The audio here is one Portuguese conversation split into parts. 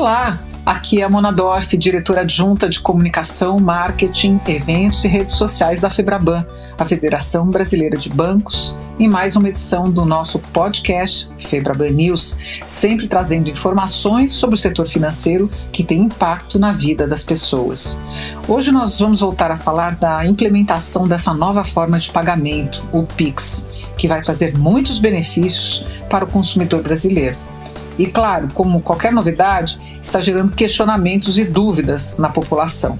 Olá, aqui é a Mona Dorf, diretora adjunta de comunicação, marketing, eventos e redes sociais da Febraban, a Federação Brasileira de Bancos, em mais uma edição do nosso podcast Febraban News, sempre trazendo informações sobre o setor financeiro que tem impacto na vida das pessoas. Hoje nós vamos voltar a falar da implementação dessa nova forma de pagamento, o Pix, que vai trazer muitos benefícios para o consumidor brasileiro. E claro, como qualquer novidade, está gerando questionamentos e dúvidas na população.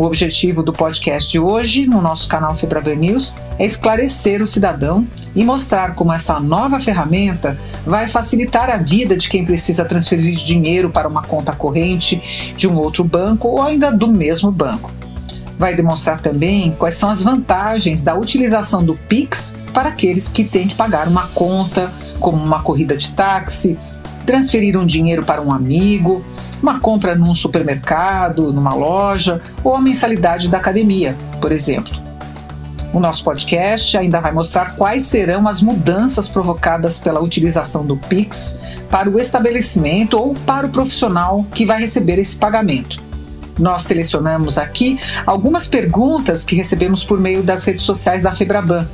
O objetivo do podcast de hoje, no nosso canal Febraban News, é esclarecer o cidadão e mostrar como essa nova ferramenta vai facilitar a vida de quem precisa transferir dinheiro para uma conta corrente de um outro banco ou ainda do mesmo banco. Vai demonstrar também quais são as vantagens da utilização do Pix para aqueles que têm que pagar uma conta, como uma corrida de táxi, transferir um dinheiro para um amigo, uma compra num supermercado, numa loja ou a mensalidade da academia, por exemplo. O nosso podcast ainda vai mostrar quais serão as mudanças provocadas pela utilização do Pix para o estabelecimento ou para o profissional que vai receber esse pagamento. Nós selecionamos aqui algumas perguntas que recebemos por meio das redes sociais da Febraban.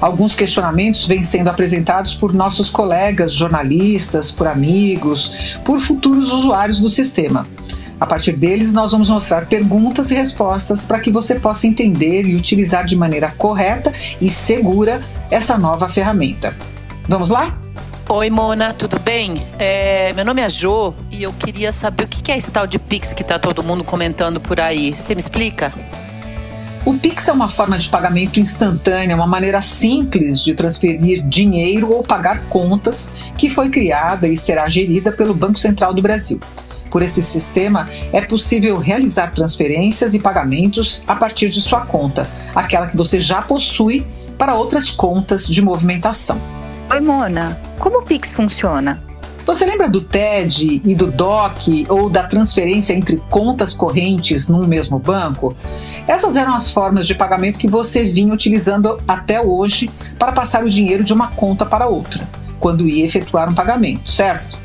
Alguns questionamentos vêm sendo apresentados por nossos colegas jornalistas, por amigos, por futuros usuários do sistema. A partir deles, nós vamos mostrar perguntas e respostas para que você possa entender e utilizar de maneira correta e segura essa nova ferramenta. Vamos lá? Oi, Mona, tudo bem? É, meu nome é Jo e eu queria saber o que é esse tal de Pix que tá todo mundo comentando por aí. Você me explica? O Pix é uma forma de pagamento instantânea, uma maneira simples de transferir dinheiro ou pagar contas que foi criada e será gerida pelo Banco Central do Brasil. Por esse sistema, é possível realizar transferências e pagamentos a partir de sua conta, aquela que você já possui, para outras contas de movimentação. Oi, Mona. Como o Pix funciona? Você lembra do TED e do DOC ou da transferência entre contas correntes num mesmo banco? Essas eram as formas de pagamento que você vinha utilizando até hoje para passar o dinheiro de uma conta para outra, quando ia efetuar um pagamento, certo?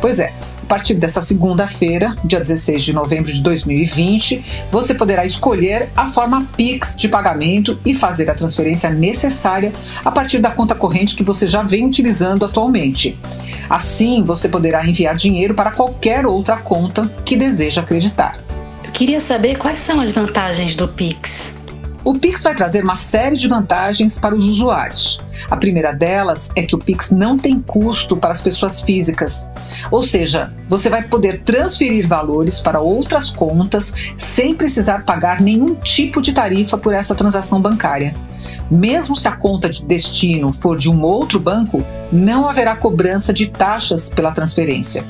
Pois é, partir dessa segunda-feira, dia 16 de novembro de 2020, você poderá escolher a forma Pix de pagamento e fazer a transferência necessária a partir da conta corrente que você já vem utilizando atualmente. Assim, você poderá enviar dinheiro para qualquer outra conta que deseja acreditar. Eu queria saber quais são as vantagens do Pix. O Pix vai trazer uma série de vantagens para os usuários. A primeira delas é que o Pix não tem custo para as pessoas físicas, ou seja, você vai poder transferir valores para outras contas sem precisar pagar nenhum tipo de tarifa por essa transação bancária. Mesmo se a conta de destino for de um outro banco, não haverá cobrança de taxas pela transferência.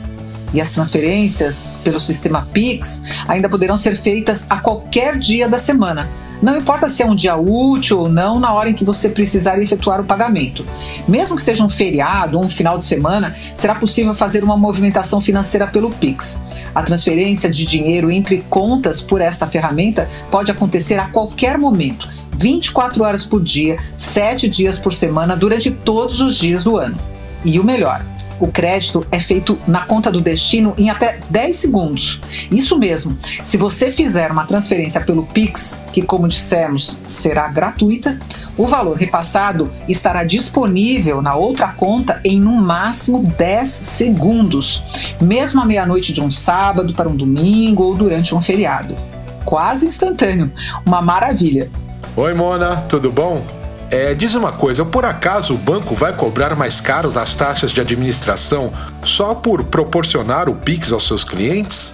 E as transferências pelo sistema Pix ainda poderão ser feitas a qualquer dia da semana não importa se é um dia útil ou não, na hora em que você precisar efetuar o pagamento. Mesmo que seja um feriado ou um final de semana, será possível fazer uma movimentação financeira pelo Pix. A transferência de dinheiro entre contas por esta ferramenta pode acontecer a qualquer momento, 24 horas por dia, 7 dias por semana, durante todos os dias do ano. E o melhor, o crédito é feito na conta do destino em até 10 segundos. Isso mesmo, se você fizer uma transferência pelo Pix, que como dissemos será gratuita, o valor repassado estará disponível na outra conta em no máximo 10 segundos, mesmo à meia-noite de um sábado para um domingo ou durante um feriado. Quase instantâneo, uma maravilha. Oi, Mona, tudo bom? É, diz uma coisa, por acaso o banco vai cobrar mais caro das taxas de administração só por proporcionar o Pix aos seus clientes?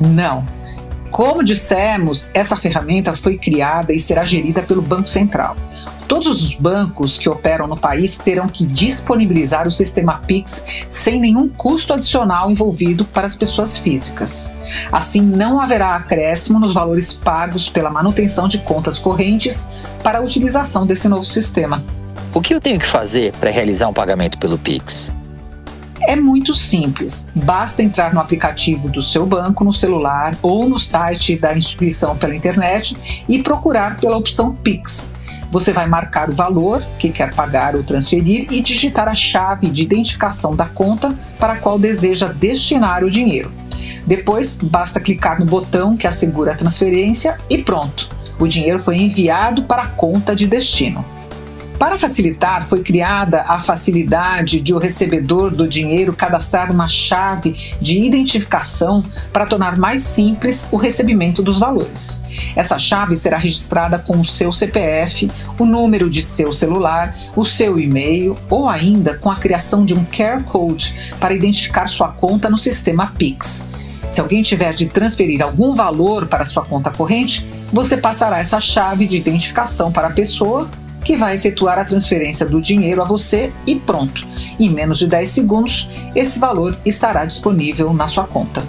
Não. Como dissemos, essa ferramenta foi criada e será gerida pelo Banco Central. Todos os bancos que operam no país terão que disponibilizar o sistema Pix sem nenhum custo adicional envolvido para as pessoas físicas. Assim, não haverá acréscimo nos valores pagos pela manutenção de contas correntes para a utilização desse novo sistema. O que eu tenho que fazer para realizar um pagamento pelo Pix? É muito simples. Basta entrar no aplicativo do seu banco no celular ou no site da instituição pela internet e procurar pela opção Pix. Você vai marcar o valor que quer pagar ou transferir e digitar a chave de identificação da conta para a qual deseja destinar o dinheiro. Depois, basta clicar no botão que assegura a transferência e pronto. O dinheiro foi enviado para a conta de destino. Para facilitar, foi criada a facilidade de o recebedor do dinheiro cadastrar uma chave de identificação para tornar mais simples o recebimento dos valores. Essa chave será registrada com o seu CPF, o número de seu celular, o seu e-mail ou ainda com a criação de um QR Code para identificar sua conta no sistema Pix. Se alguém tiver de transferir algum valor para sua conta corrente, você passará essa chave de identificação para a pessoa que vai efetuar a transferência do dinheiro a você e pronto. Em menos de 10 segundos, esse valor estará disponível na sua conta.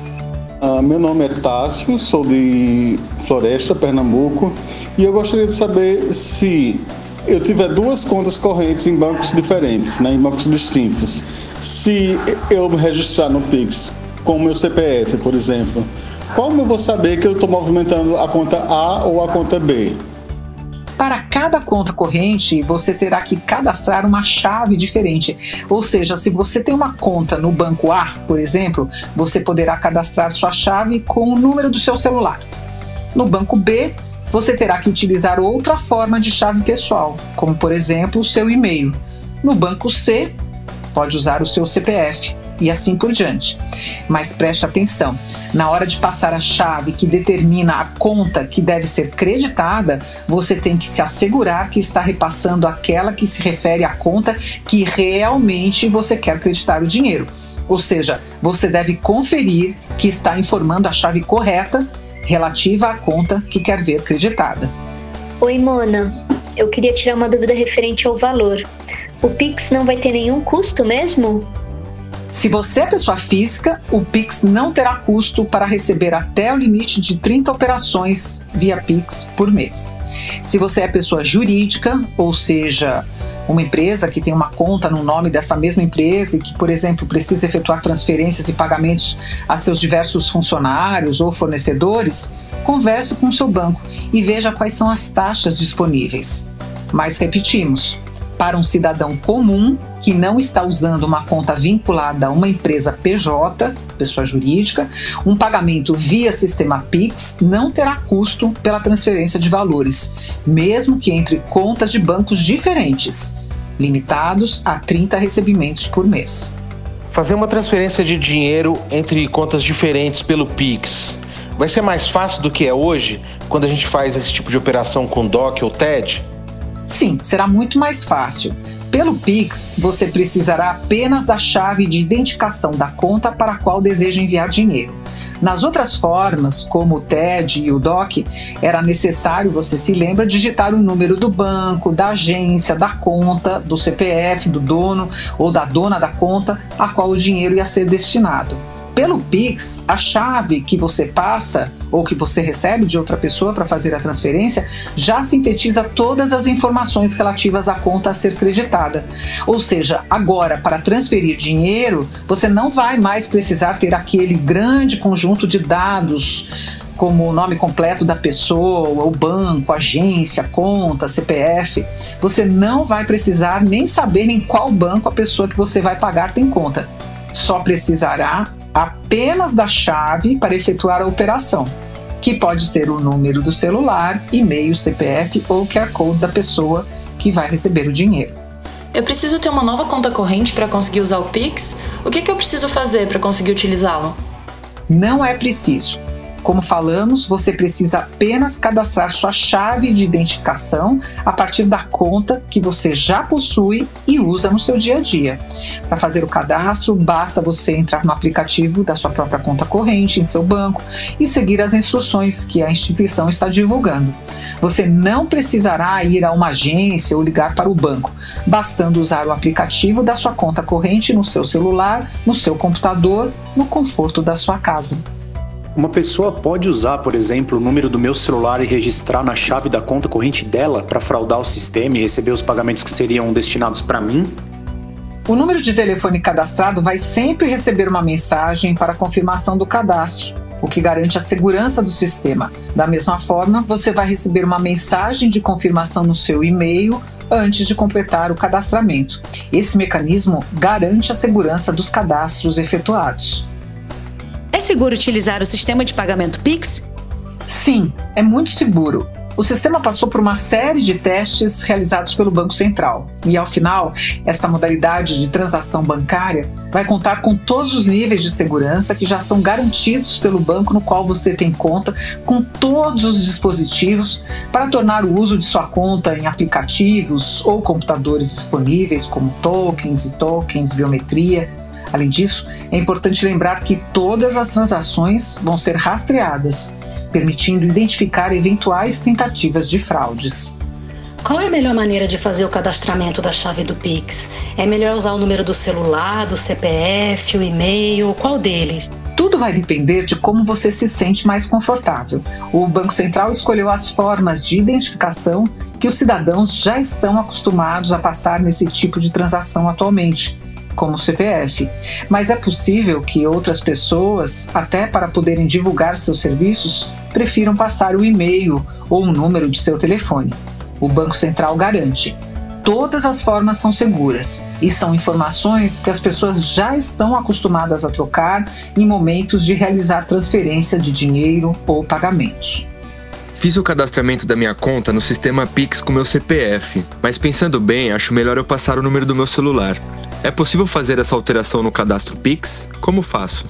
Ah, meu nome é Tássio, sou de Floresta, Pernambuco, e eu gostaria de saber se eu tiver duas contas correntes em bancos diferentes, né, em bancos distintos, se eu registrar no Pix com o meu CPF, por exemplo, como eu vou saber que eu estou movimentando a conta A ou a conta B? Para cada conta corrente, você terá que cadastrar uma chave diferente. Ou seja, se você tem uma conta no banco A, por exemplo, você poderá cadastrar sua chave com o número do seu celular. No banco B, você terá que utilizar outra forma de chave pessoal, como por exemplo o seu e-mail. No banco C, pode usar o seu CPF e assim por diante. Mas preste atenção: na hora de passar a chave que determina a conta que deve ser creditada, você tem que se assegurar que está repassando aquela que se refere à conta que realmente você quer creditar o dinheiro. Ou seja, você deve conferir que está informando a chave correta relativa à conta que quer ver creditada. Oi, Mona. Eu queria tirar uma dúvida referente ao valor. O Pix não vai ter nenhum custo mesmo? Se você é pessoa física, o Pix não terá custo para receber até o limite de 30 operações via Pix por mês. Se você é pessoa jurídica, ou seja, uma empresa que tem uma conta no nome dessa mesma empresa e que, por exemplo, precisa efetuar transferências e pagamentos a seus diversos funcionários ou fornecedores, converse com o seu banco e veja quais são as taxas disponíveis. Mas repetimos, para um cidadão comum que não está usando uma conta vinculada a uma empresa PJ, pessoa jurídica, um pagamento via sistema Pix não terá custo pela transferência de valores, mesmo que entre contas de bancos diferentes, limitados a 30 recebimentos por mês. Fazer uma transferência de dinheiro entre contas diferentes pelo Pix vai ser mais fácil do que é hoje, quando a gente faz esse tipo de operação com DOC ou TED? Sim, será muito mais fácil. Pelo Pix, você precisará apenas da chave de identificação da conta para a qual deseja enviar dinheiro. Nas outras formas, como o TED e o DOC, era necessário, você se lembra, digitar o número do banco, da agência, da conta, do CPF, do dono ou da dona da conta a qual o dinheiro ia ser destinado. Pelo Pix, a chave que você passa ou que você recebe de outra pessoa para fazer a transferência já sintetiza todas as informações relativas à conta a ser creditada. Ou seja, agora, para transferir dinheiro, você não vai mais precisar ter aquele grande conjunto de dados como o nome completo da pessoa, o banco, agência, conta, CPF. Você não vai precisar nem saber em qual banco a pessoa que você vai pagar tem conta. Só precisará apenas da chave para efetuar a operação, que pode ser o número do celular, e-mail, CPF ou QR Code da pessoa que vai receber o dinheiro. Eu preciso ter uma nova conta corrente para conseguir usar o Pix? O que, que eu preciso fazer para conseguir utilizá-lo? Não é preciso. Como falamos, você precisa apenas cadastrar sua chave de identificação a partir da conta que você já possui e usa no seu dia a dia. Para fazer o cadastro, basta você entrar no aplicativo da sua própria conta corrente em seu banco e seguir as instruções que a instituição está divulgando. Você não precisará ir a uma agência ou ligar para o banco, bastando usar o aplicativo da sua conta corrente no seu celular, no seu computador, no conforto da sua casa. Uma pessoa pode usar, por exemplo, o número do meu celular e registrar na chave da conta corrente dela para fraudar o sistema e receber os pagamentos que seriam destinados para mim? O número de telefone cadastrado vai sempre receber uma mensagem para confirmação do cadastro, o que garante a segurança do sistema. Da mesma forma, você vai receber uma mensagem de confirmação no seu e-mail antes de completar o cadastramento. Esse mecanismo garante a segurança dos cadastros efetuados. É seguro utilizar o sistema de pagamento Pix? Sim, é muito seguro. O sistema passou por uma série de testes realizados pelo Banco Central e, ao final, esta modalidade de transação bancária vai contar com todos os níveis de segurança que já são garantidos pelo banco no qual você tem conta, com todos os dispositivos para tornar o uso de sua conta em aplicativos ou computadores disponíveis, como tokens e tokens, biometria. Além disso, é importante lembrar que todas as transações vão ser rastreadas permitindo identificar eventuais tentativas de fraudes. Qual é a melhor maneira de fazer o cadastramento da chave do Pix? É melhor usar o número do celular, do CPF, o e-mail? Qual deles? Tudo vai depender de como você se sente mais confortável. O Banco Central escolheu as formas de identificação que os cidadãos já estão acostumados a passar nesse tipo de transação atualmente, como o CPF. Mas é possível que outras pessoas, até para poderem divulgar seus serviços, prefiram passar o e-mail ou o número de seu telefone. O Banco Central garante. Todas as formas são seguras e são informações que as pessoas já estão acostumadas a trocar em momentos de realizar transferência de dinheiro ou pagamentos. Fiz o cadastramento da minha conta no sistema Pix com meu CPF, mas pensando bem, acho melhor eu passar o número do meu celular. É possível fazer essa alteração no cadastro Pix? Como faço?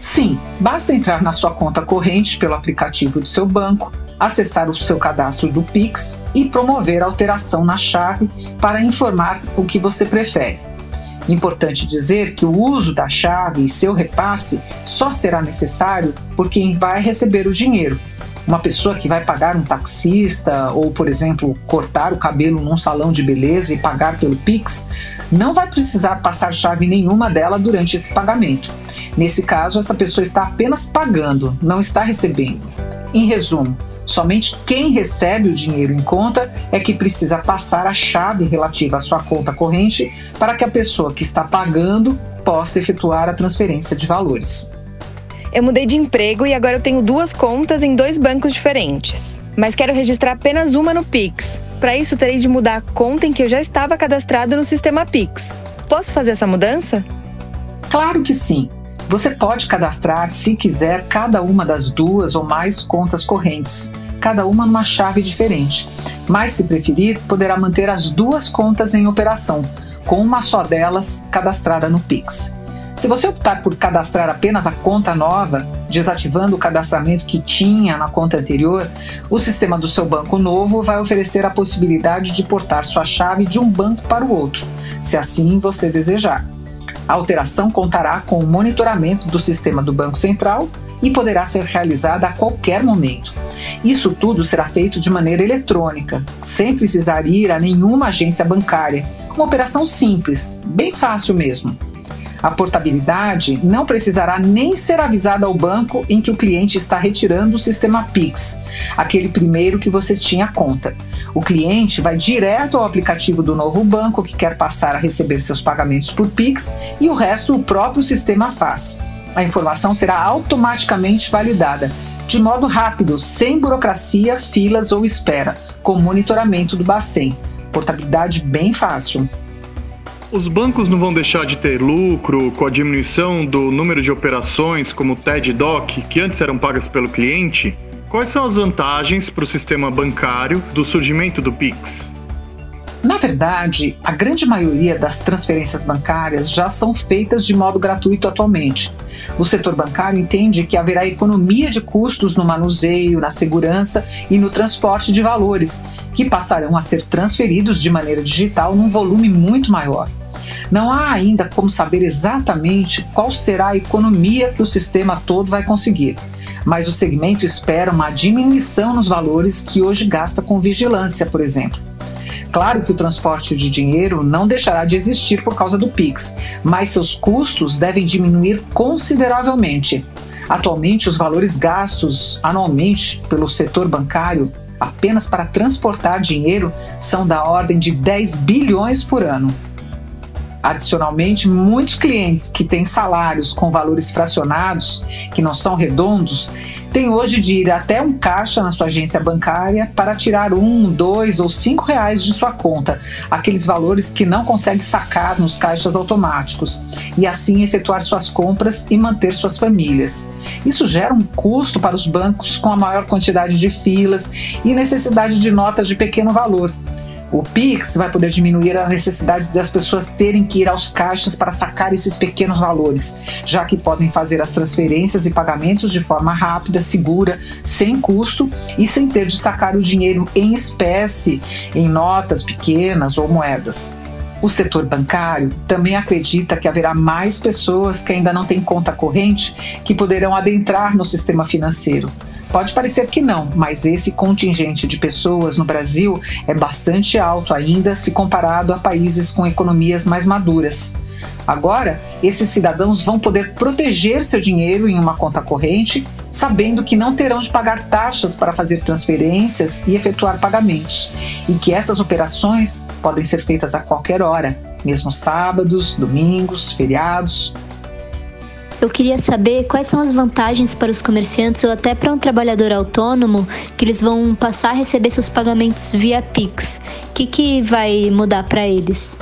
Sim, basta entrar na sua conta corrente pelo aplicativo do seu banco, acessar o seu cadastro do Pix e promover a alteração na chave para informar o que você prefere. Importante dizer que o uso da chave e seu repasse só será necessário por quem vai receber o dinheiro. Uma pessoa que vai pagar um taxista ou, por exemplo, cortar o cabelo num salão de beleza e pagar pelo Pix, não vai precisar passar chave nenhuma dela durante esse pagamento. Nesse caso, essa pessoa está apenas pagando, não está recebendo. Em resumo, somente quem recebe o dinheiro em conta é que precisa passar a chave relativa à sua conta corrente para que a pessoa que está pagando possa efetuar a transferência de valores. Eu mudei de emprego e agora eu tenho duas contas em dois bancos diferentes. Mas quero registrar apenas uma no Pix. Para isso, terei de mudar a conta em que eu já estava cadastrada no sistema Pix. Posso fazer essa mudança? Claro que sim. Você pode cadastrar, se quiser, cada uma das duas ou mais contas correntes, cada uma numa chave diferente. Mas, se preferir, poderá manter as duas contas em operação, com uma só delas cadastrada no Pix. Se você optar por cadastrar apenas a conta nova, desativando o cadastramento que tinha na conta anterior, o sistema do seu banco novo vai oferecer a possibilidade de portar sua chave de um banco para o outro, se assim você desejar. A alteração contará com o monitoramento do sistema do Banco Central e poderá ser realizada a qualquer momento. Isso tudo será feito de maneira eletrônica, sem precisar ir a nenhuma agência bancária. Uma operação simples, bem fácil mesmo. A portabilidade não precisará nem ser avisada ao banco em que o cliente está retirando o sistema Pix, aquele primeiro que você tinha conta. O cliente vai direto ao aplicativo do novo banco que quer passar a receber seus pagamentos por Pix e o resto o próprio sistema faz. A informação será automaticamente validada, de modo rápido, sem burocracia, filas ou espera, com monitoramento do Bacen. Portabilidade bem fácil. Os bancos não vão deixar de ter lucro com a diminuição do número de operações, como TED e DOC, que antes eram pagas pelo cliente? Quais são as vantagens para o sistema bancário do surgimento do Pix? Na verdade, a grande maioria das transferências bancárias já são feitas de modo gratuito atualmente. O setor bancário entende que haverá economia de custos no manuseio, na segurança e no transporte de valores, que passarão a ser transferidos de maneira digital num volume muito maior. Não há ainda como saber exatamente qual será a economia que o sistema todo vai conseguir, mas o segmento espera uma diminuição nos valores que hoje gasta com vigilância, por exemplo. Claro que o transporte de dinheiro não deixará de existir por causa do Pix, mas seus custos devem diminuir consideravelmente. Atualmente, os valores gastos anualmente pelo setor bancário apenas para transportar dinheiro são da ordem de 10 bilhões por ano. Adicionalmente, muitos clientes que têm salários com valores fracionados, que não são redondos, têm hoje de ir até um caixa na sua agência bancária para tirar um, dois ou cinco reais de sua conta, aqueles valores que não consegue sacar nos caixas automáticos, e assim efetuar suas compras e manter suas famílias. Isso gera um custo para os bancos com a maior quantidade de filas e necessidade de notas de pequeno valor o Pix vai poder diminuir a necessidade das pessoas terem que ir aos caixas para sacar esses pequenos valores, já que podem fazer as transferências e pagamentos de forma rápida, segura, sem custo e sem ter de sacar o dinheiro em espécie, em notas pequenas ou moedas. O setor bancário também acredita que haverá mais pessoas que ainda não têm conta corrente que poderão adentrar no sistema financeiro. Pode parecer que não, mas esse contingente de pessoas no Brasil é bastante alto ainda se comparado a países com economias mais maduras. Agora, esses cidadãos vão poder proteger seu dinheiro em uma conta corrente, sabendo que não terão de pagar taxas para fazer transferências e efetuar pagamentos, e que essas operações podem ser feitas a qualquer hora, mesmo sábados, domingos, feriados. Eu queria saber quais são as vantagens para os comerciantes ou até para um trabalhador autônomo que eles vão passar a receber seus pagamentos via Pix. O que, que vai mudar para eles?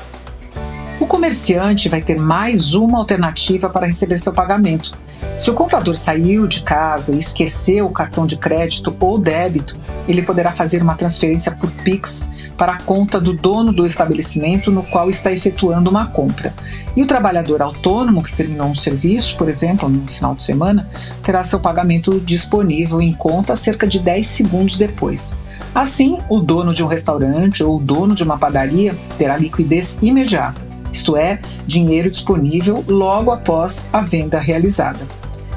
O comerciante vai ter mais uma alternativa para receber seu pagamento. Se o comprador saiu de casa e esqueceu o cartão de crédito ou débito, ele poderá fazer uma transferência por Pix para a conta do dono do estabelecimento no qual está efetuando uma compra. E o trabalhador autônomo que terminou um serviço, por exemplo, no final de semana, terá seu pagamento disponível em conta cerca de 10 segundos depois. Assim, o dono de um restaurante ou o dono de uma padaria terá liquidez imediata, isto é, dinheiro disponível logo após a venda realizada.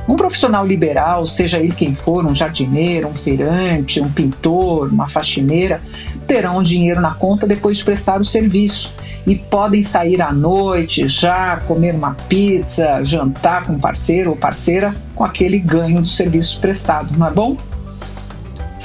Um profissional liberal, seja ele quem for, um jardineiro, um feirante, um pintor, uma faxineira, terão dinheiro na conta depois de prestar o serviço e podem sair à noite já, comer uma pizza, jantar com parceiro ou parceira com aquele ganho do serviço prestado, não é bom?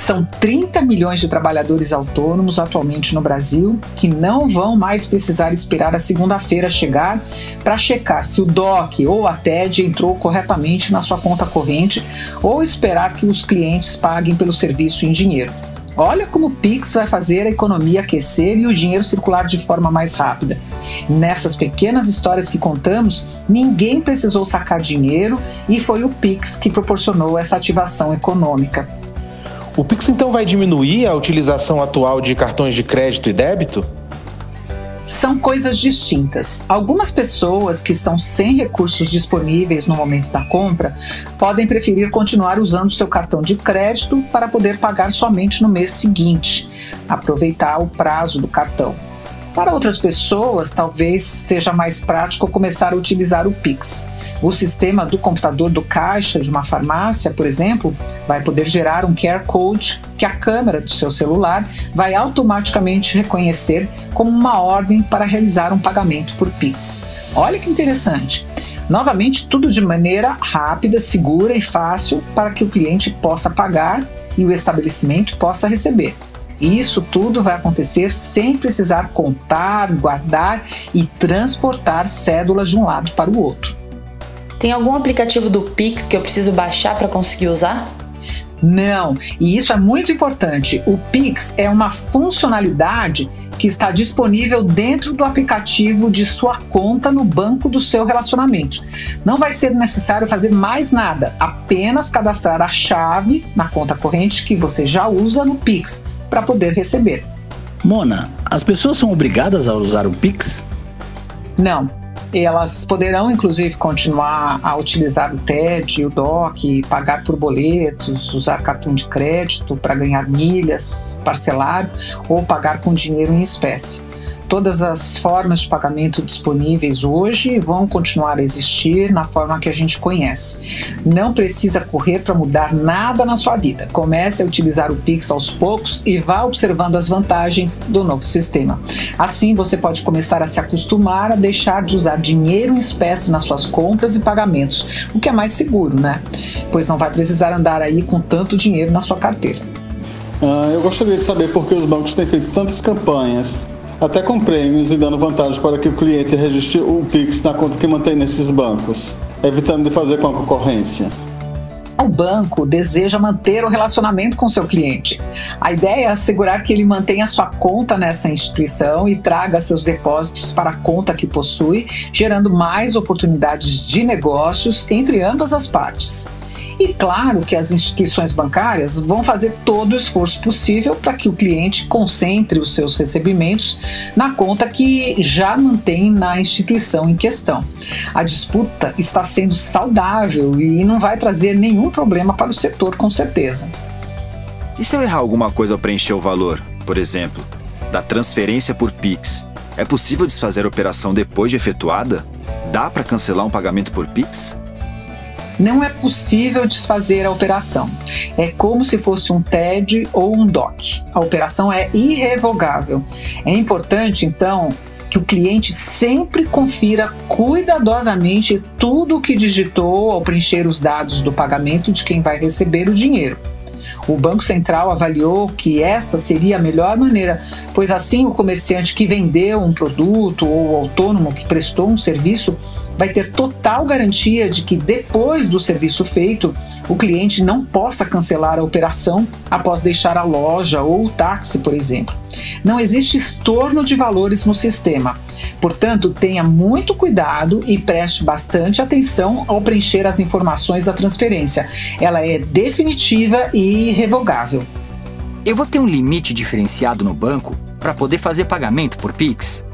São 30 milhões de trabalhadores autônomos atualmente no Brasil que não vão mais precisar esperar a segunda-feira chegar para checar se o DOC ou a TED entrou corretamente na sua conta corrente ou esperar que os clientes paguem pelo serviço em dinheiro. Olha como o Pix vai fazer a economia aquecer e o dinheiro circular de forma mais rápida. Nessas pequenas histórias que contamos, ninguém precisou sacar dinheiro e foi o Pix que proporcionou essa ativação econômica. O Pix então vai diminuir a utilização atual de cartões de crédito e débito? São coisas distintas. Algumas pessoas que estão sem recursos disponíveis no momento da compra podem preferir continuar usando seu cartão de crédito para poder pagar somente no mês seguinte, aproveitar o prazo do cartão. Para outras pessoas, talvez seja mais prático começar a utilizar o Pix. O sistema do computador do caixa de uma farmácia, por exemplo, vai poder gerar um QR Code que a câmera do seu celular vai automaticamente reconhecer como uma ordem para realizar um pagamento por Pix. Olha que interessante! Novamente, tudo de maneira rápida, segura e fácil para que o cliente possa pagar e o estabelecimento possa receber. E isso tudo vai acontecer sem precisar contar, guardar e transportar cédulas de um lado para o outro. Tem algum aplicativo do Pix que eu preciso baixar para conseguir usar? Não, e isso é muito importante. O Pix é uma funcionalidade que está disponível dentro do aplicativo de sua conta no banco do seu relacionamento. Não vai ser necessário fazer mais nada, apenas cadastrar a chave na conta corrente que você já usa no Pix para poder receber. Mona, as pessoas são obrigadas a usar o Pix? Não, elas poderão, inclusive, continuar a utilizar o TED o DOC, pagar por boletos, usar cartão de crédito para ganhar milhas, parcelar ou pagar com dinheiro em espécie. Todas as formas de pagamento disponíveis hoje vão continuar a existir na forma que a gente conhece. Não precisa correr para mudar nada na sua vida. Comece a utilizar o Pix aos poucos e vá observando as vantagens do novo sistema. Assim, você pode começar a se acostumar a deixar de usar dinheiro em espécie nas suas compras e pagamentos, o que é mais seguro, né? Pois não vai precisar andar aí com tanto dinheiro na sua carteira. Uh, eu gostaria de saber por que os bancos têm feito tantas campanhas até com prêmios e dando vantagem para que o cliente registre o Pix na conta que mantém nesses bancos, evitando de fazer com a concorrência. O banco deseja manter o relacionamento com seu cliente. A ideia é assegurar que ele mantenha sua conta nessa instituição e traga seus depósitos para a conta que possui, gerando mais oportunidades de negócios entre ambas as partes. E claro que as instituições bancárias vão fazer todo o esforço possível para que o cliente concentre os seus recebimentos na conta que já mantém na instituição em questão. A disputa está sendo saudável e não vai trazer nenhum problema para o setor, com certeza. E se eu errar alguma coisa ao preencher o valor, por exemplo, da transferência por Pix? É possível desfazer a operação depois de efetuada? Dá para cancelar um pagamento por Pix? Não é possível desfazer a operação. É como se fosse um TED ou um DOC. A operação é irrevogável. É importante, então, que o cliente sempre confira cuidadosamente tudo o que digitou ao preencher os dados do pagamento de quem vai receber o dinheiro. O Banco Central avaliou que esta seria a melhor maneira, pois assim o comerciante que vendeu um produto ou o autônomo que prestou um serviço vai ter total garantia de que depois do serviço feito, o cliente não possa cancelar a operação após deixar a loja ou o táxi, por exemplo. Não existe estorno de valores no sistema. Portanto, tenha muito cuidado e preste bastante atenção ao preencher as informações da transferência. Ela é definitiva e irrevogável. Eu vou ter um limite diferenciado no banco para poder fazer pagamento por Pix?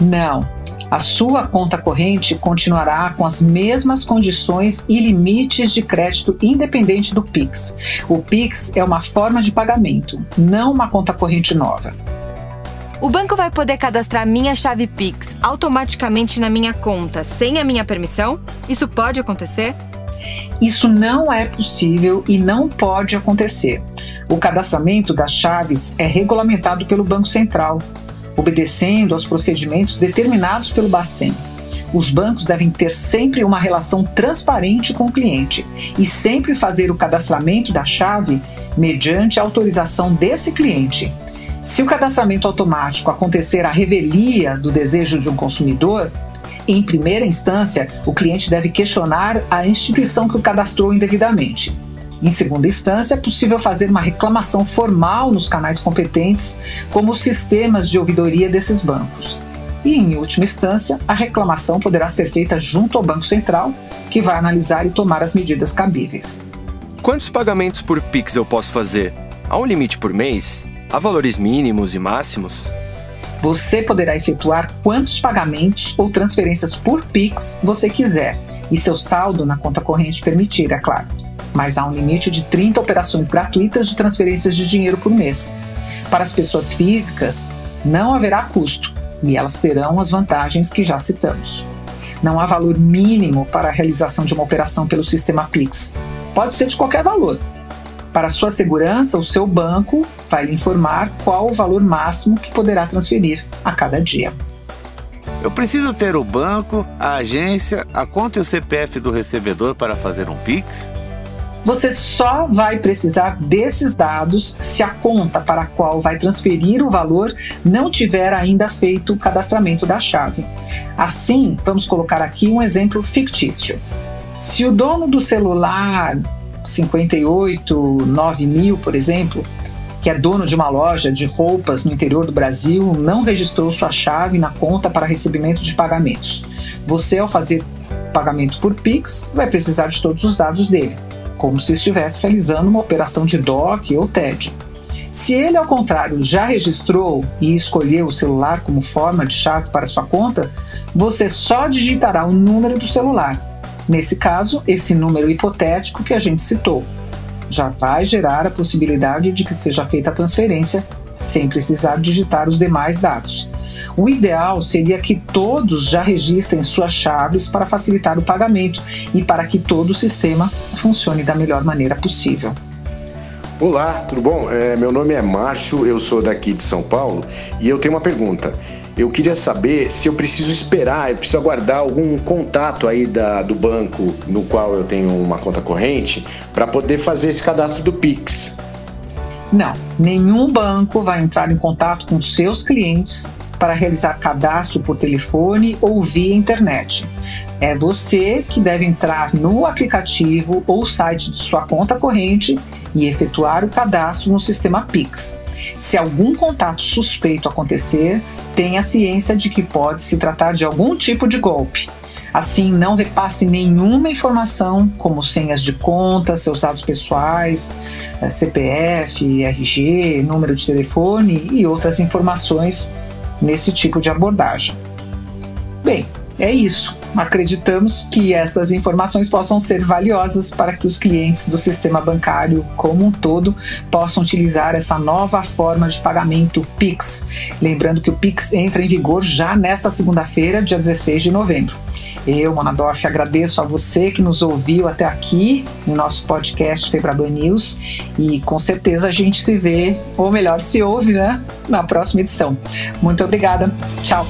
Não. A sua conta corrente continuará com as mesmas condições e limites de crédito independente do Pix. O Pix é uma forma de pagamento, não uma conta corrente nova. O banco vai poder cadastrar minha chave Pix automaticamente na minha conta sem a minha permissão? Isso pode acontecer? Isso não é possível e não pode acontecer. O cadastramento das chaves é regulamentado pelo Banco Central, obedecendo aos procedimentos determinados pelo Bacen. Os bancos devem ter sempre uma relação transparente com o cliente e sempre fazer o cadastramento da chave mediante a autorização desse cliente. Se o cadastramento automático acontecer à revelia do desejo de um consumidor, em primeira instância, o cliente deve questionar a instituição que o cadastrou indevidamente. Em segunda instância, é possível fazer uma reclamação formal nos canais competentes, como os sistemas de ouvidoria desses bancos. E, em última instância, a reclamação poderá ser feita junto ao Banco Central, que vai analisar e tomar as medidas cabíveis. Quantos pagamentos por Pix eu posso fazer? Há um limite por mês? Há valores mínimos e máximos? Você poderá efetuar quantos pagamentos ou transferências por Pix você quiser e seu saldo na conta corrente permitir, é claro. Mas há um limite de 30 operações gratuitas de transferências de dinheiro por mês. Para as pessoas físicas, não haverá custo e elas terão as vantagens que já citamos. Não há valor mínimo para a realização de uma operação pelo sistema Pix. Pode ser de qualquer valor, para sua segurança, o seu banco vai lhe informar qual o valor máximo que poderá transferir a cada dia. Eu preciso ter o banco, a agência, a conta e o CPF do recebedor para fazer um Pix? Você só vai precisar desses dados se a conta para a qual vai transferir o valor não tiver ainda feito o cadastramento da chave. Assim, vamos colocar aqui um exemplo fictício. Se o dono do celular 58, 9 mil, por exemplo, que é dono de uma loja de roupas no interior do Brasil, não registrou sua chave na conta para recebimento de pagamentos. Você, ao fazer pagamento por Pix, vai precisar de todos os dados dele, como se estivesse realizando uma operação de DOC ou TED. Se ele, ao contrário, já registrou e escolheu o celular como forma de chave para sua conta, você só digitará o número do celular Nesse caso, esse número hipotético que a gente citou já vai gerar a possibilidade de que seja feita a transferência sem precisar digitar os demais dados. O ideal seria que todos já registrem suas chaves para facilitar o pagamento e para que todo o sistema funcione da melhor maneira possível. Olá, tudo bom? É, meu nome é Márcio, eu sou daqui de São Paulo e eu tenho uma pergunta. Eu queria saber se eu preciso esperar, eu preciso aguardar algum contato aí da, do banco no qual eu tenho uma conta corrente para poder fazer esse cadastro do Pix. Não, nenhum banco vai entrar em contato com seus clientes para realizar cadastro por telefone ou via internet. É você que deve entrar no aplicativo ou site de sua conta corrente e efetuar o cadastro no sistema Pix. Se algum contato suspeito acontecer, tenha ciência de que pode se tratar de algum tipo de golpe. Assim, não repasse nenhuma informação, como senhas de conta, seus dados pessoais, eh, CPF, RG, número de telefone e outras informações nesse tipo de abordagem. Bem, é isso. Acreditamos que essas informações possam ser valiosas para que os clientes do sistema bancário como um todo possam utilizar essa nova forma de pagamento Pix. Lembrando que o Pix entra em vigor já nesta segunda-feira, dia 16 de novembro. Eu, Monadorf, agradeço a você que nos ouviu até aqui no nosso podcast Febraban News e com certeza a gente se vê, ou melhor, se ouve, né, na próxima edição. Muito obrigada. Tchau.